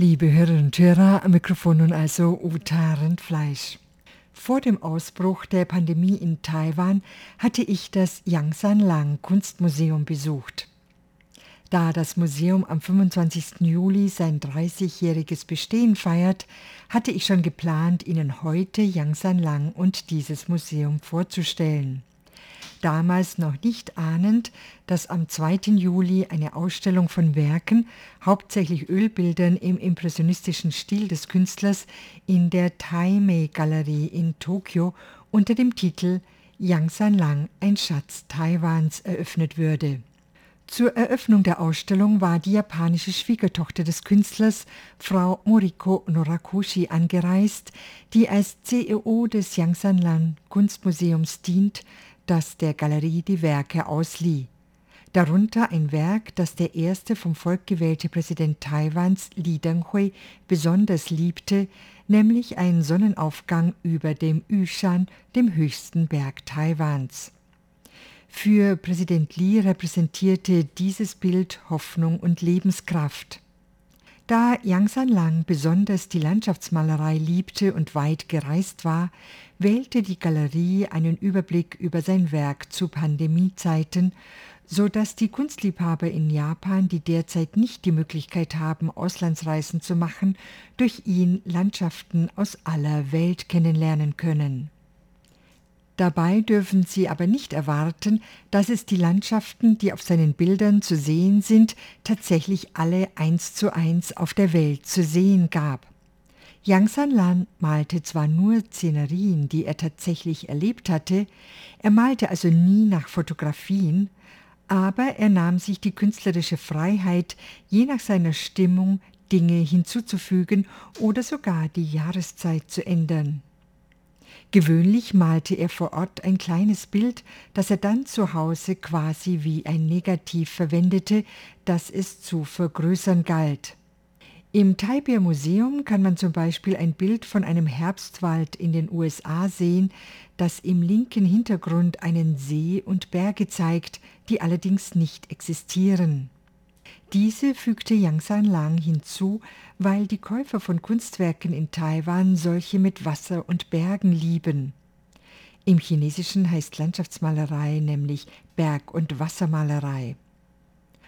Liebe Hörerinnen und Hörer, am Mikrofon nun also Uta Rindfleisch. Vor dem Ausbruch der Pandemie in Taiwan hatte ich das Yangsan Lang Kunstmuseum besucht. Da das Museum am 25. Juli sein 30-jähriges Bestehen feiert, hatte ich schon geplant, Ihnen heute Yangsan Lang und dieses Museum vorzustellen. Damals noch nicht ahnend, dass am 2. Juli eine Ausstellung von Werken, hauptsächlich Ölbildern im impressionistischen Stil des Künstlers, in der Taimei-Galerie in Tokio unter dem Titel Yangsan Lang, ein Schatz Taiwans eröffnet würde. Zur Eröffnung der Ausstellung war die japanische Schwiegertochter des Künstlers, Frau Moriko Norakushi, angereist, die als CEO des Yangsanlan Kunstmuseums dient, das der Galerie die Werke auslieh. Darunter ein Werk, das der erste vom Volk gewählte Präsident Taiwans, Li Denghui, besonders liebte, nämlich ein Sonnenaufgang über dem Yushan, dem höchsten Berg Taiwans. Für Präsident Li repräsentierte dieses Bild Hoffnung und Lebenskraft. Da Yang Sanlang besonders die Landschaftsmalerei liebte und weit gereist war, wählte die Galerie einen Überblick über sein Werk zu Pandemiezeiten, so dass die Kunstliebhaber in Japan, die derzeit nicht die Möglichkeit haben, Auslandsreisen zu machen, durch ihn Landschaften aus aller Welt kennenlernen können. Dabei dürfen Sie aber nicht erwarten, dass es die Landschaften, die auf seinen Bildern zu sehen sind, tatsächlich alle eins zu eins auf der Welt zu sehen gab. Yang Sanlan malte zwar nur Szenerien, die er tatsächlich erlebt hatte, er malte also nie nach Fotografien, aber er nahm sich die künstlerische Freiheit, je nach seiner Stimmung Dinge hinzuzufügen oder sogar die Jahreszeit zu ändern. Gewöhnlich malte er vor Ort ein kleines Bild, das er dann zu Hause quasi wie ein Negativ verwendete, das es zu vergrößern galt. Im Taipei Museum kann man zum Beispiel ein Bild von einem Herbstwald in den USA sehen, das im linken Hintergrund einen See und Berge zeigt, die allerdings nicht existieren. Diese fügte Yang San Lang hinzu, weil die Käufer von Kunstwerken in Taiwan solche mit Wasser und Bergen lieben. Im Chinesischen heißt Landschaftsmalerei nämlich Berg- und Wassermalerei.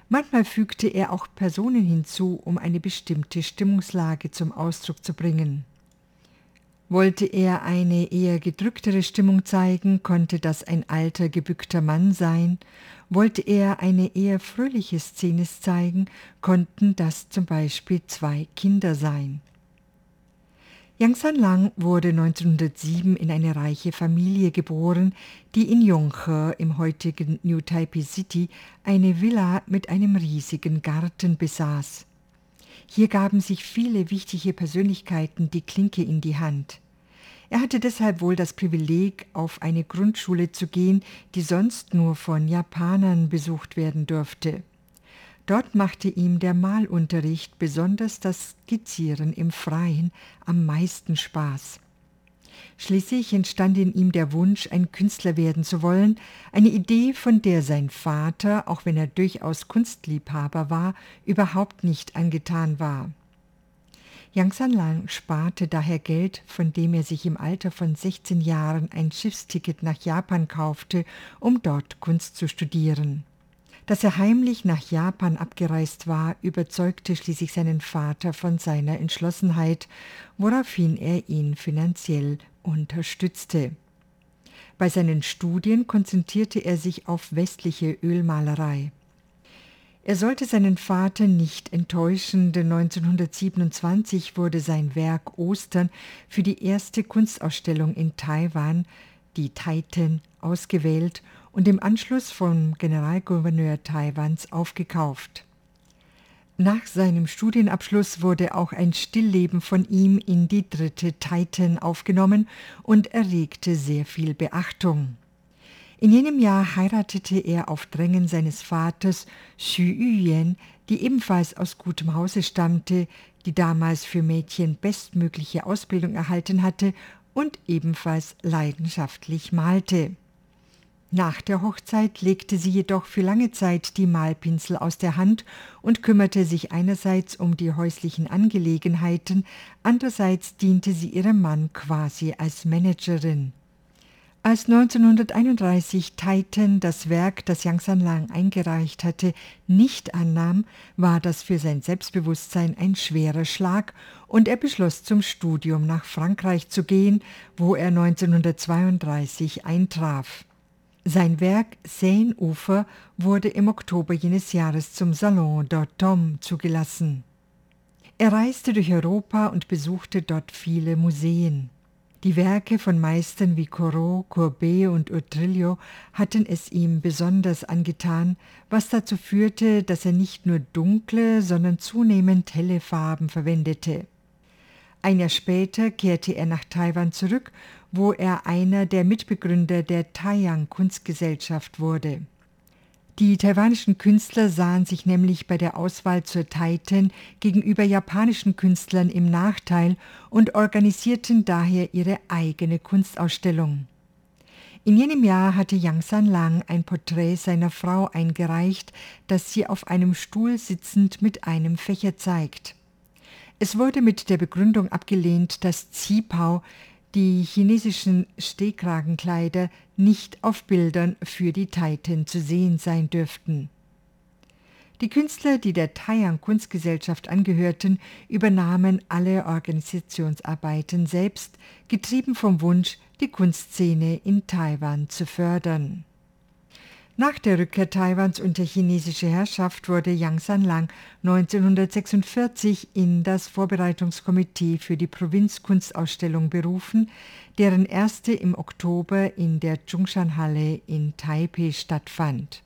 Manchmal fügte er auch Personen hinzu, um eine bestimmte Stimmungslage zum Ausdruck zu bringen. Wollte er eine eher gedrücktere Stimmung zeigen, konnte das ein alter, gebückter Mann sein. Wollte er eine eher fröhliche Szene zeigen, konnten das zum Beispiel zwei Kinder sein. Yang San Lang wurde 1907 in eine reiche Familie geboren, die in Yonghe im heutigen New Taipei City eine Villa mit einem riesigen Garten besaß. Hier gaben sich viele wichtige Persönlichkeiten die Klinke in die Hand. Er hatte deshalb wohl das Privileg, auf eine Grundschule zu gehen, die sonst nur von Japanern besucht werden durfte. Dort machte ihm der Malunterricht, besonders das Skizzieren im Freien, am meisten Spaß. Schließlich entstand in ihm der Wunsch, ein Künstler werden zu wollen, eine Idee, von der sein Vater, auch wenn er durchaus Kunstliebhaber war, überhaupt nicht angetan war. Yang Sanlang sparte daher Geld, von dem er sich im Alter von 16 Jahren ein Schiffsticket nach Japan kaufte, um dort Kunst zu studieren. Dass er heimlich nach Japan abgereist war, überzeugte schließlich seinen Vater von seiner Entschlossenheit, woraufhin er ihn finanziell unterstützte. Bei seinen Studien konzentrierte er sich auf westliche Ölmalerei. Er sollte seinen Vater nicht enttäuschen, denn 1927 wurde sein Werk Ostern für die erste Kunstausstellung in Taiwan, die Taiten, ausgewählt und im Anschluss vom Generalgouverneur Taiwans aufgekauft. Nach seinem Studienabschluss wurde auch ein Stillleben von ihm in die dritte Titan aufgenommen und erregte sehr viel Beachtung. In jenem Jahr heiratete er auf Drängen seines Vaters Xu Yuyan, die ebenfalls aus gutem Hause stammte, die damals für Mädchen bestmögliche Ausbildung erhalten hatte und ebenfalls leidenschaftlich malte. Nach der Hochzeit legte sie jedoch für lange Zeit die Malpinsel aus der Hand und kümmerte sich einerseits um die häuslichen Angelegenheiten, andererseits diente sie ihrem Mann quasi als Managerin. Als 1931 Titan das Werk, das Yang San Lang eingereicht hatte, nicht annahm, war das für sein Selbstbewusstsein ein schwerer Schlag und er beschloss zum Studium nach Frankreich zu gehen, wo er 1932 eintraf. Sein Werk Seineufer wurde im Oktober jenes Jahres zum Salon d'Automne zugelassen. Er reiste durch Europa und besuchte dort viele Museen. Die Werke von Meistern wie Corot, Courbet und Utrillo hatten es ihm besonders angetan, was dazu führte, dass er nicht nur dunkle, sondern zunehmend helle Farben verwendete. Ein Jahr später kehrte er nach Taiwan zurück, wo er einer der Mitbegründer der Taiyang Kunstgesellschaft wurde. Die taiwanischen Künstler sahen sich nämlich bei der Auswahl zur Titan gegenüber japanischen Künstlern im Nachteil und organisierten daher ihre eigene Kunstausstellung. In jenem Jahr hatte Yang San Lang ein Porträt seiner Frau eingereicht, das sie auf einem Stuhl sitzend mit einem Fächer zeigt. Es wurde mit der Begründung abgelehnt, dass Zipao, die chinesischen Stehkragenkleider, nicht auf Bildern für die Titan zu sehen sein dürften. Die Künstler, die der Taiyang Kunstgesellschaft angehörten, übernahmen alle Organisationsarbeiten selbst, getrieben vom Wunsch, die Kunstszene in Taiwan zu fördern. Nach der Rückkehr Taiwans unter chinesische Herrschaft wurde Yang Sanlang 1946 in das Vorbereitungskomitee für die Provinzkunstausstellung berufen, deren erste im Oktober in der Zhongshan-Halle in Taipei stattfand.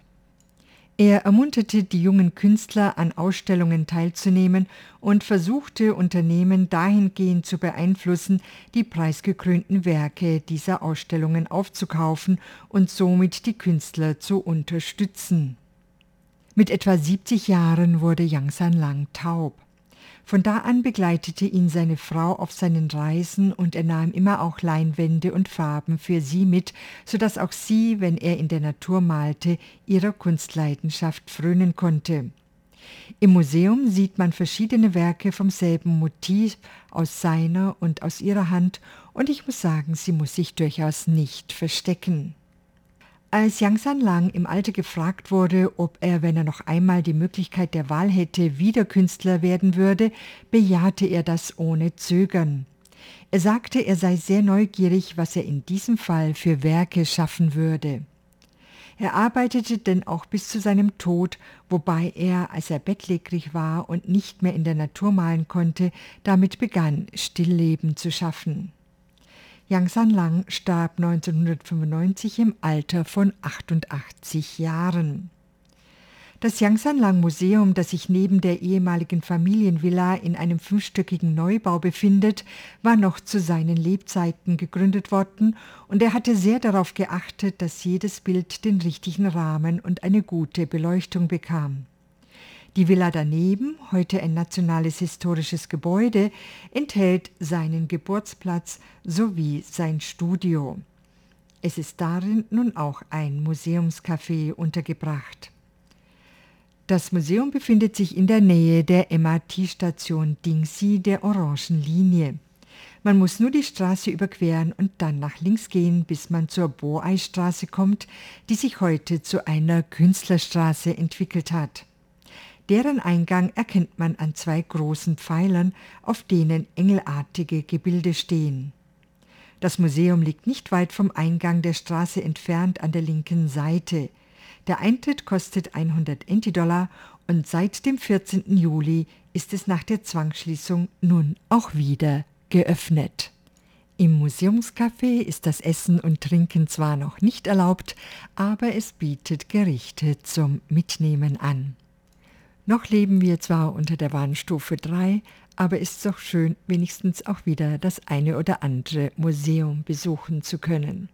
Er ermunterte die jungen Künstler, an Ausstellungen teilzunehmen und versuchte Unternehmen dahingehend zu beeinflussen, die preisgekrönten Werke dieser Ausstellungen aufzukaufen und somit die Künstler zu unterstützen. Mit etwa 70 Jahren wurde Yang San Lang taub. Von da an begleitete ihn seine Frau auf seinen Reisen und er nahm immer auch Leinwände und Farben für sie mit, so dass auch sie, wenn er in der Natur malte, ihrer Kunstleidenschaft frönen konnte. Im Museum sieht man verschiedene Werke vom selben Motiv aus seiner und aus ihrer Hand, und ich muss sagen, sie muss sich durchaus nicht verstecken. Als Yang San Lang im Alter gefragt wurde, ob er, wenn er noch einmal die Möglichkeit der Wahl hätte, wieder Künstler werden würde, bejahte er das ohne Zögern. Er sagte, er sei sehr neugierig, was er in diesem Fall für Werke schaffen würde. Er arbeitete denn auch bis zu seinem Tod, wobei er, als er bettlägerig war und nicht mehr in der Natur malen konnte, damit begann, Stillleben zu schaffen. Yang San Lang starb 1995 im Alter von 88 Jahren. Das Yang San Lang Museum, das sich neben der ehemaligen Familienvilla in einem fünfstöckigen Neubau befindet, war noch zu seinen Lebzeiten gegründet worden und er hatte sehr darauf geachtet, dass jedes Bild den richtigen Rahmen und eine gute Beleuchtung bekam. Die Villa daneben, heute ein nationales historisches Gebäude, enthält seinen Geburtsplatz sowie sein Studio. Es ist darin nun auch ein Museumscafé untergebracht. Das Museum befindet sich in der Nähe der MRT-Station Dingxi der Orangen Linie. Man muss nur die Straße überqueren und dann nach links gehen, bis man zur Boei-Straße kommt, die sich heute zu einer Künstlerstraße entwickelt hat. Deren Eingang erkennt man an zwei großen Pfeilern, auf denen engelartige Gebilde stehen. Das Museum liegt nicht weit vom Eingang der Straße entfernt an der linken Seite. Der Eintritt kostet 100 Enti-Dollar und seit dem 14. Juli ist es nach der Zwangsschließung nun auch wieder geöffnet. Im Museumscafé ist das Essen und Trinken zwar noch nicht erlaubt, aber es bietet Gerichte zum Mitnehmen an. Noch leben wir zwar unter der Warnstufe 3, aber ist doch schön, wenigstens auch wieder das eine oder andere Museum besuchen zu können.